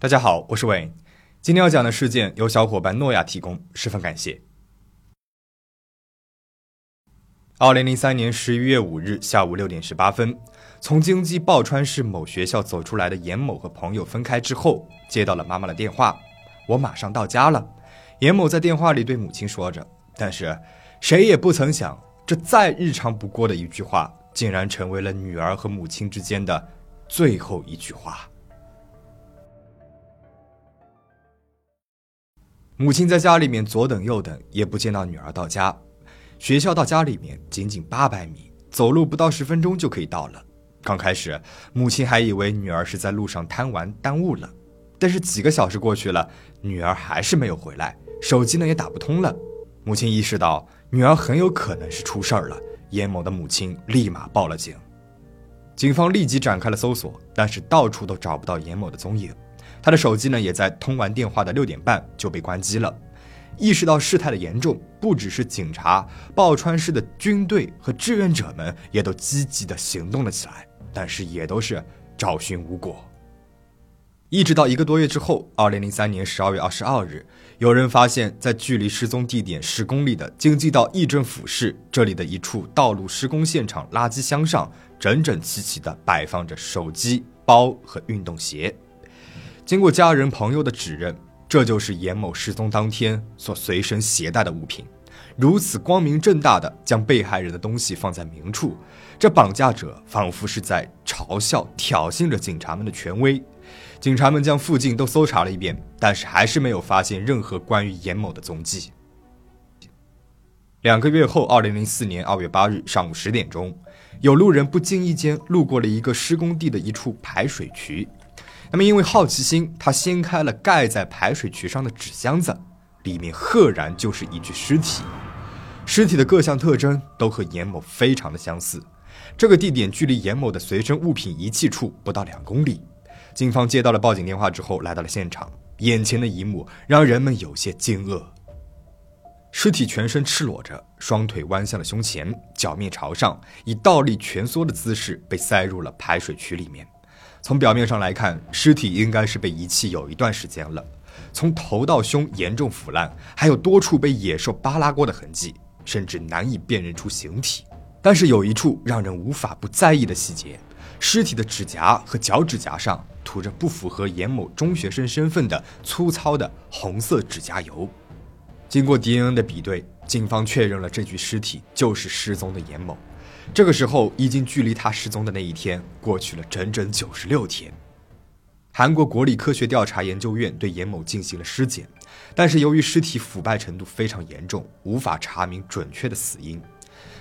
大家好，我是伟。今天要讲的事件由小伙伴诺亚提供，十分感谢。二零零三年十一月五日下午六点十八分，从京畿报川市某学校走出来的严某和朋友分开之后，接到了妈妈的电话：“我马上到家了。”严某在电话里对母亲说着，但是谁也不曾想，这再日常不过的一句话，竟然成为了女儿和母亲之间的最后一句话。母亲在家里面左等右等，也不见到女儿到家。学校到家里面仅仅八百米，走路不到十分钟就可以到了。刚开始，母亲还以为女儿是在路上贪玩耽误了，但是几个小时过去了，女儿还是没有回来，手机呢也打不通了。母亲意识到女儿很有可能是出事儿了，严某的母亲立马报了警。警方立即展开了搜索，但是到处都找不到严某的踪影。他的手机呢，也在通完电话的六点半就被关机了。意识到事态的严重，不只是警察，报川市的军队和志愿者们也都积极的行动了起来，但是也都是找寻无果。一直到一个多月之后，二零零三年十二月二十二日，有人发现，在距离失踪地点十公里的京畿道义政府市这里的一处道路施工现场垃圾箱上，整整齐齐地摆放着手机、包和运动鞋。经过家人朋友的指认，这就是严某失踪当天所随身携带的物品。如此光明正大的将被害人的东西放在明处，这绑架者仿佛是在嘲笑、挑衅着警察们的权威。警察们将附近都搜查了一遍，但是还是没有发现任何关于严某的踪迹。两个月后，二零零四年二月八日上午十点钟，有路人不经意间路过了一个施工地的一处排水渠。那么，因为好奇心，他掀开了盖在排水渠上的纸箱子，里面赫然就是一具尸体。尸体的各项特征都和严某非常的相似。这个地点距离严某的随身物品遗弃处不到两公里。警方接到了报警电话之后，来到了现场。眼前的一幕让人们有些惊愕：尸体全身赤裸着，双腿弯向了胸前，脚面朝上，以倒立蜷缩的姿势被塞入了排水渠里面。从表面上来看，尸体应该是被遗弃有一段时间了。从头到胸严重腐烂，还有多处被野兽扒拉过的痕迹，甚至难以辨认出形体。但是有一处让人无法不在意的细节：尸体的指甲和脚趾甲上涂着不符合严某中学生身份的粗糙的红色指甲油。经过 DNA 的比对，警方确认了这具尸体就是失踪的严某。这个时候，已经距离他失踪的那一天过去了整整九十六天。韩国国立科学调查研究院对严某进行了尸检，但是由于尸体腐败程度非常严重，无法查明准确的死因。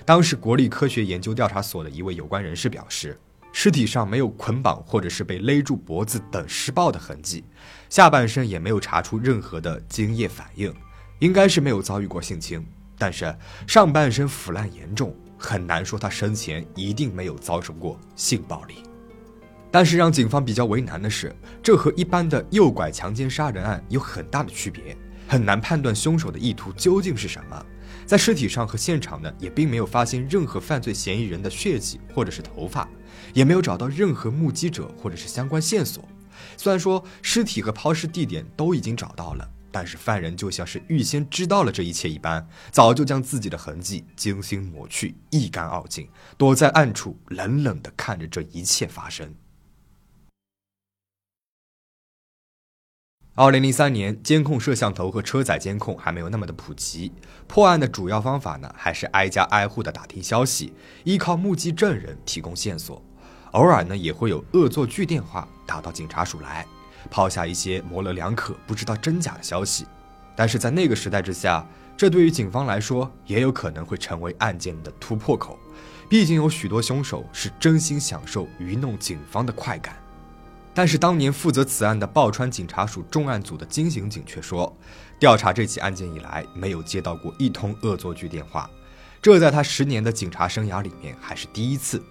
当时，国立科学研究调查所的一位有关人士表示，尸体上没有捆绑或者是被勒住脖子等施暴的痕迹，下半身也没有查出任何的精液反应，应该是没有遭遇过性侵。但是上半身腐烂严重。很难说他生前一定没有遭受过性暴力，但是让警方比较为难的是，这和一般的诱拐、强奸、杀人案有很大的区别，很难判断凶手的意图究竟是什么。在尸体上和现场呢，也并没有发现任何犯罪嫌疑人的血迹或者是头发，也没有找到任何目击者或者是相关线索。虽然说尸体和抛尸地点都已经找到了。但是犯人就像是预先知道了这一切一般，早就将自己的痕迹精心抹去，一干二净，躲在暗处，冷冷地看着这一切发生。二零零三年，监控摄像头和车载监控还没有那么的普及，破案的主要方法呢，还是挨家挨户的打听消息，依靠目击证人提供线索，偶尔呢，也会有恶作剧电话打到警察署来。抛下一些模棱两可、不知道真假的消息，但是在那个时代之下，这对于警方来说也有可能会成为案件的突破口。毕竟有许多凶手是真心享受愚弄警方的快感。但是当年负责此案的报川警察署重案组的金刑警却说，调查这起案件以来没有接到过一通恶作剧电话，这在他十年的警察生涯里面还是第一次。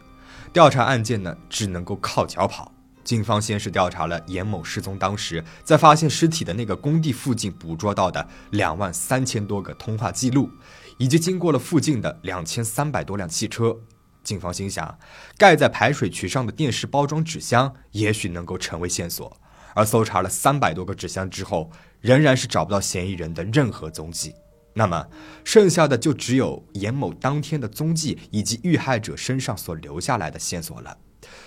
调查案件呢，只能够靠脚跑。警方先是调查了严某失踪当时在发现尸体的那个工地附近捕捉到的两万三千多个通话记录，以及经过了附近的两千三百多辆汽车。警方心想，盖在排水渠上的电视包装纸箱也许能够成为线索，而搜查了三百多个纸箱之后，仍然是找不到嫌疑人的任何踪迹。那么，剩下的就只有严某当天的踪迹以及遇害者身上所留下来的线索了。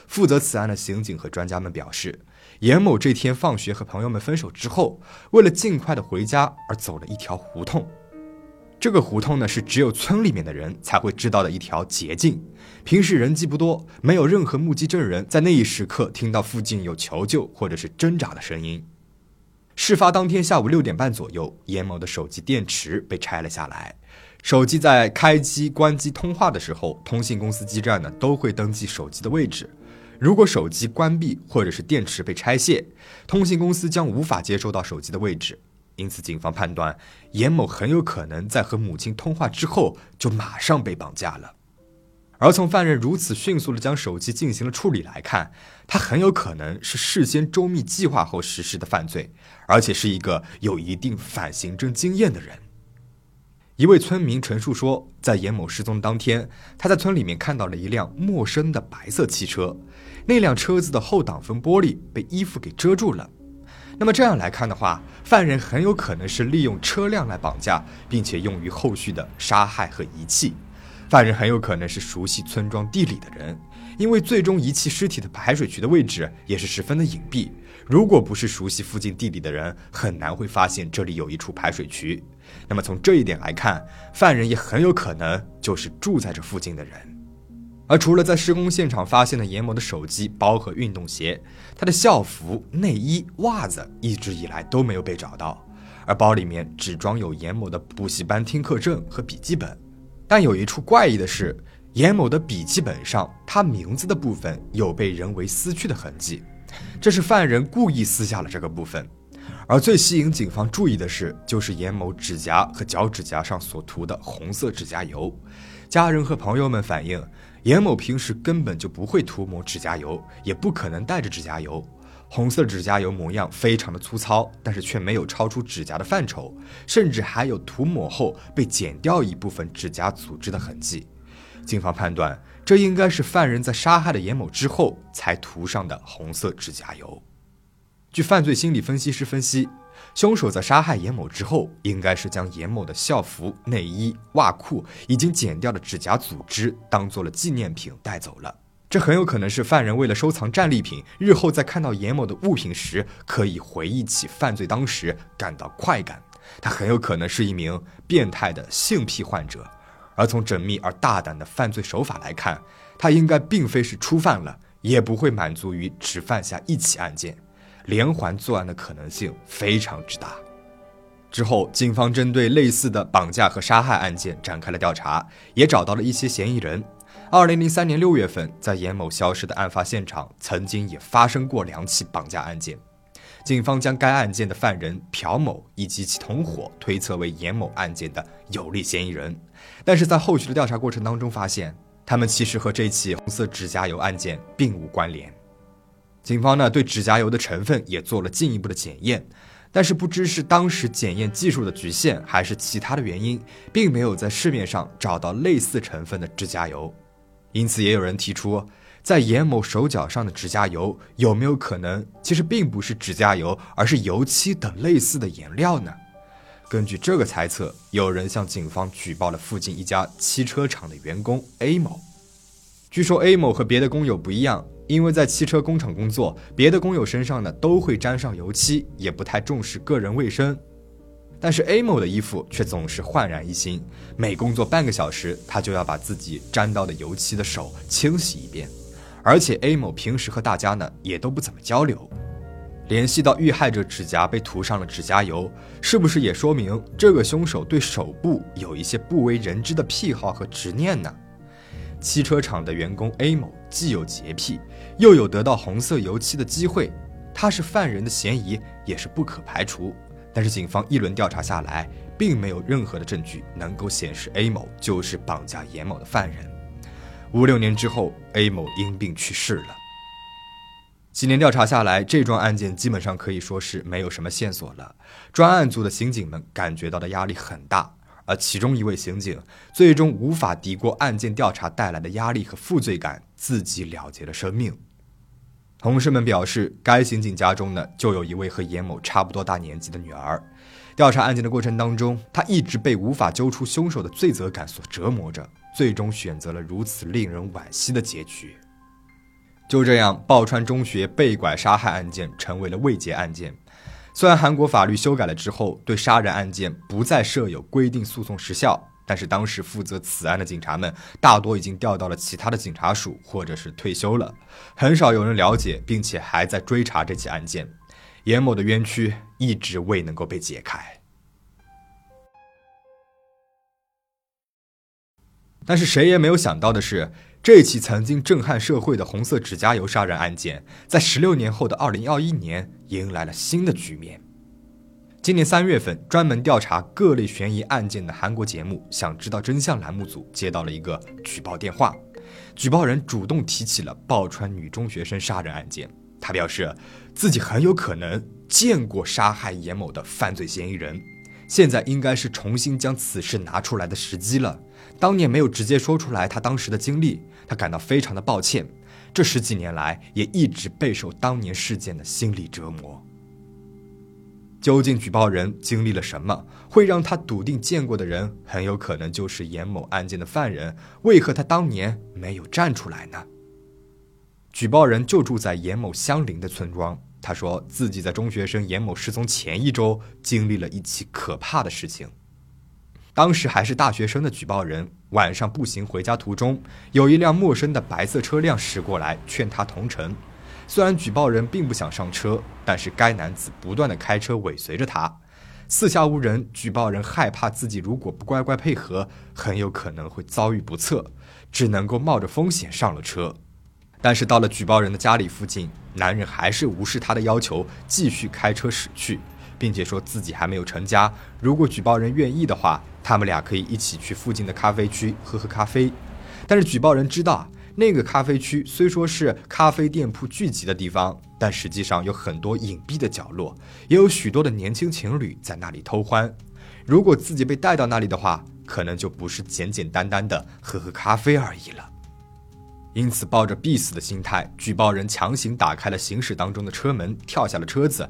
负责此案的刑警和专家们表示，严某这天放学和朋友们分手之后，为了尽快的回家而走了一条胡同。这个胡同呢，是只有村里面的人才会知道的一条捷径。平时人迹不多，没有任何目击证人在那一时刻听到附近有求救或者是挣扎的声音。事发当天下午六点半左右，严某的手机电池被拆了下来。手机在开机、关机通话的时候，通信公司基站呢都会登记手机的位置。如果手机关闭或者是电池被拆卸，通信公司将无法接收到手机的位置。因此，警方判断严某很有可能在和母亲通话之后就马上被绑架了。而从犯人如此迅速的将手机进行了处理来看，他很有可能是事先周密计划后实施的犯罪，而且是一个有一定反刑侦经验的人。一位村民陈述说，在严某失踪当天，他在村里面看到了一辆陌生的白色汽车，那辆车子的后挡风玻璃被衣服给遮住了。那么这样来看的话，犯人很有可能是利用车辆来绑架，并且用于后续的杀害和遗弃。犯人很有可能是熟悉村庄地理的人，因为最终遗弃尸体的排水渠的位置也是十分的隐蔽。如果不是熟悉附近地理的人，很难会发现这里有一处排水渠。那么从这一点来看，犯人也很有可能就是住在这附近的人。而除了在施工现场发现的严某的手机、包和运动鞋，他的校服、内衣、袜子一直以来都没有被找到，而包里面只装有严某的补习班听课证和笔记本。但有一处怪异的是，严某的笔记本上他名字的部分有被人为撕去的痕迹，这是犯人故意撕下了这个部分。而最吸引警方注意的是，就是严某指甲和脚趾甲上所涂的红色指甲油。家人和朋友们反映。严某平时根本就不会涂抹指甲油，也不可能带着指甲油。红色指甲油模样非常的粗糙，但是却没有超出指甲的范畴，甚至还有涂抹后被剪掉一部分指甲组织的痕迹。警方判断，这应该是犯人在杀害了严某之后才涂上的红色指甲油。据犯罪心理分析师分析。凶手在杀害严某之后，应该是将严某的校服、内衣、袜裤已经剪掉的指甲组织当做了纪念品带走了。这很有可能是犯人为了收藏战利品，日后在看到严某的物品时，可以回忆起犯罪当时感到快感。他很有可能是一名变态的性癖患者，而从缜密而大胆的犯罪手法来看，他应该并非是初犯了，也不会满足于只犯下一起案件。连环作案的可能性非常之大。之后，警方针对类似的绑架和杀害案件展开了调查，也找到了一些嫌疑人。二零零三年六月份，在严某消失的案发现场，曾经也发生过两起绑架案件。警方将该案件的犯人朴某以及其同伙推测为严某案件的有力嫌疑人，但是在后续的调查过程当中，发现他们其实和这起红色指甲油案件并无关联。警方呢对指甲油的成分也做了进一步的检验，但是不知是当时检验技术的局限，还是其他的原因，并没有在市面上找到类似成分的指甲油。因此，也有人提出，在严某手脚上的指甲油有没有可能其实并不是指甲油，而是油漆等类似的颜料呢？根据这个猜测，有人向警方举报了附近一家汽车厂的员工 A 某。据说 A 某和别的工友不一样。因为在汽车工厂工作，别的工友身上呢都会沾上油漆，也不太重视个人卫生。但是 A 某的衣服却总是焕然一新，每工作半个小时，他就要把自己沾到的油漆的手清洗一遍。而且 A 某平时和大家呢也都不怎么交流。联系到遇害者指甲被涂上了指甲油，是不是也说明这个凶手对手部有一些不为人知的癖好和执念呢？汽车厂的员工 A 某既有洁癖，又有得到红色油漆的机会，他是犯人的嫌疑也是不可排除。但是警方一轮调查下来，并没有任何的证据能够显示 A 某就是绑架严某的犯人。五六年之后，A 某因病去世了。几年调查下来，这桩案件基本上可以说是没有什么线索了。专案组的刑警们感觉到的压力很大。而其中一位刑警最终无法敌过案件调查带来的压力和负罪感，自己了结了生命。同事们表示，该刑警家中呢就有一位和严某差不多大年纪的女儿。调查案件的过程当中，他一直被无法揪出凶手的罪责感所折磨着，最终选择了如此令人惋惜的结局。就这样，报川中学被拐杀害案件成为了未结案件。虽然韩国法律修改了之后，对杀人案件不再设有规定诉讼时效。但是当时负责此案的警察们大多已经调到了其他的警察署，或者是退休了，很少有人了解，并且还在追查这起案件。严某的冤屈一直未能够被解开。但是谁也没有想到的是，这起曾经震撼社会的红色指甲油杀人案件，在十六年后的二零二一年迎来了新的局面。今年三月份，专门调查各类悬疑案件的韩国节目《想知道真相》栏目组接到了一个举报电话，举报人主动提起了抱川女中学生杀人案件。他表示自己很有可能见过杀害严某的犯罪嫌疑人，现在应该是重新将此事拿出来的时机了。当年没有直接说出来他当时的经历，他感到非常的抱歉。这十几年来，也一直备受当年事件的心理折磨。究竟举报人经历了什么，会让他笃定见过的人很有可能就是严某案件的犯人？为何他当年没有站出来呢？举报人就住在严某相邻的村庄，他说自己在中学生严某失踪前一周经历了一起可怕的事情。当时还是大学生的举报人晚上步行回家途中，有一辆陌生的白色车辆驶过来，劝他同乘。虽然举报人并不想上车，但是该男子不断的开车尾随着他，四下无人，举报人害怕自己如果不乖乖配合，很有可能会遭遇不测，只能够冒着风险上了车。但是到了举报人的家里附近，男人还是无视他的要求，继续开车驶去，并且说自己还没有成家，如果举报人愿意的话，他们俩可以一起去附近的咖啡区喝喝咖啡。但是举报人知道。那个咖啡区虽说是咖啡店铺聚集的地方，但实际上有很多隐蔽的角落，也有许多的年轻情侣在那里偷欢。如果自己被带到那里的话，可能就不是简简单单的喝喝咖啡而已了。因此，抱着必死的心态，举报人强行打开了行驶当中的车门，跳下了车子。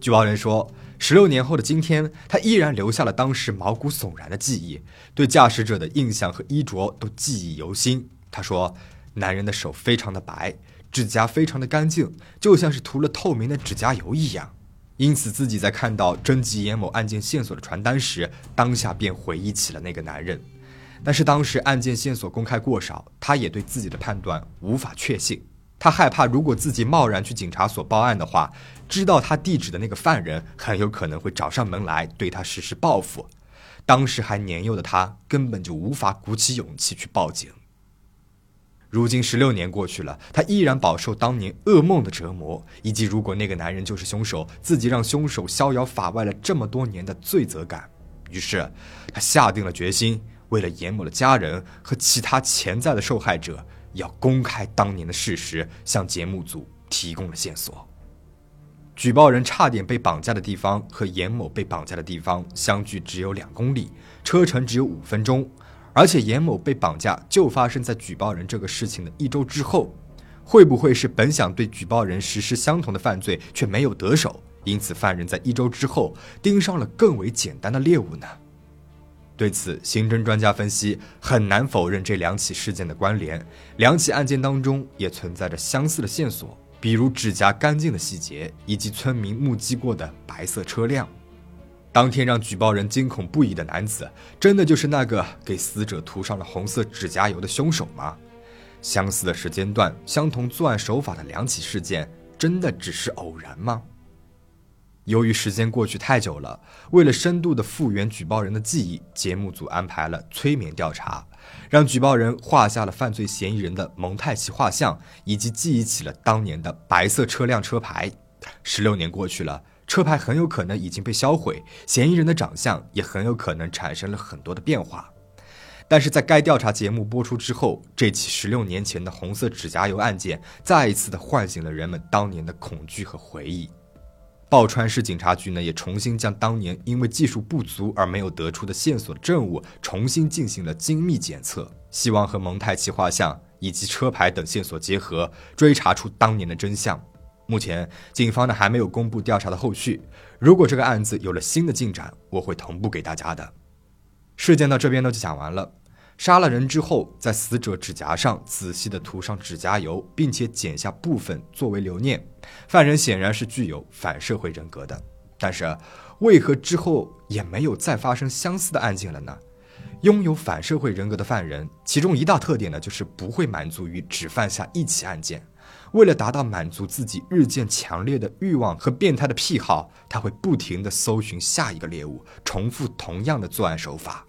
举报人说，十六年后的今天，他依然留下了当时毛骨悚然的记忆，对驾驶者的印象和衣着都记忆犹新。他说。男人的手非常的白，指甲非常的干净，就像是涂了透明的指甲油一样。因此，自己在看到征集严某案件线索的传单时，当下便回忆起了那个男人。但是当时案件线索公开过少，他也对自己的判断无法确信。他害怕，如果自己贸然去警察所报案的话，知道他地址的那个犯人很有可能会找上门来对他实施报复。当时还年幼的他，根本就无法鼓起勇气去报警。如今十六年过去了，他依然饱受当年噩梦的折磨，以及如果那个男人就是凶手，自己让凶手逍遥法外了这么多年的罪责感。于是，他下定了决心，为了严某的家人和其他潜在的受害者，要公开当年的事实，向节目组提供了线索。举报人差点被绑架的地方和严某被绑架的地方相距只有两公里，车程只有五分钟。而且严某被绑架就发生在举报人这个事情的一周之后，会不会是本想对举报人实施相同的犯罪却没有得手，因此犯人在一周之后盯上了更为简单的猎物呢？对此，刑侦专家分析很难否认这两起事件的关联，两起案件当中也存在着相似的线索，比如指甲干净的细节以及村民目击过的白色车辆。当天让举报人惊恐不已的男子，真的就是那个给死者涂上了红色指甲油的凶手吗？相似的时间段，相同作案手法的两起事件，真的只是偶然吗？由于时间过去太久了，为了深度的复原举报人的记忆，节目组安排了催眠调查，让举报人画下了犯罪嫌疑人的蒙太奇画像，以及记忆起了当年的白色车辆车牌。十六年过去了。车牌很有可能已经被销毁，嫌疑人的长相也很有可能产生了很多的变化。但是在该调查节目播出之后，这起十六年前的红色指甲油案件再一次的唤醒了人们当年的恐惧和回忆。报川市警察局呢，也重新将当年因为技术不足而没有得出的线索证物重新进行了精密检测，希望和蒙太奇画像以及车牌等线索结合，追查出当年的真相。目前，警方呢还没有公布调查的后续。如果这个案子有了新的进展，我会同步给大家的。事件到这边呢就讲完了。杀了人之后，在死者指甲上仔细的涂上指甲油，并且剪下部分作为留念。犯人显然是具有反社会人格的，但是为何之后也没有再发生相似的案件了呢？拥有反社会人格的犯人，其中一大特点呢，就是不会满足于只犯下一起案件。为了达到满足自己日渐强烈的欲望和变态的癖好，他会不停地搜寻下一个猎物，重复同样的作案手法。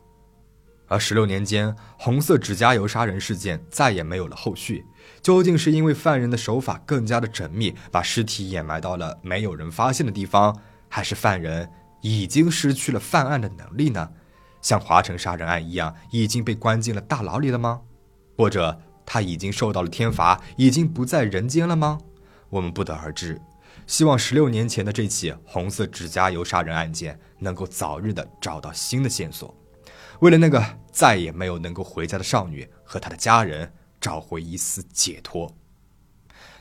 而十六年间，红色指甲油杀人事件再也没有了后续。究竟是因为犯人的手法更加的缜密，把尸体掩埋到了没有人发现的地方，还是犯人已经失去了犯案的能力呢？像华城杀人案一样，已经被关进了大牢里了吗？或者他已经受到了天罚，已经不在人间了吗？我们不得而知。希望十六年前的这起红色指甲油杀人案件能够早日的找到新的线索，为了那个再也没有能够回家的少女和她的家人找回一丝解脱。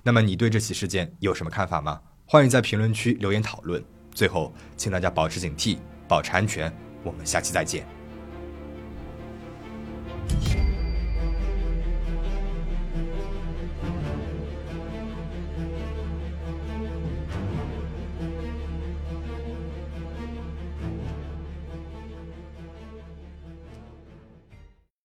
那么你对这起事件有什么看法吗？欢迎在评论区留言讨论。最后，请大家保持警惕，保持安全。我们下期再见。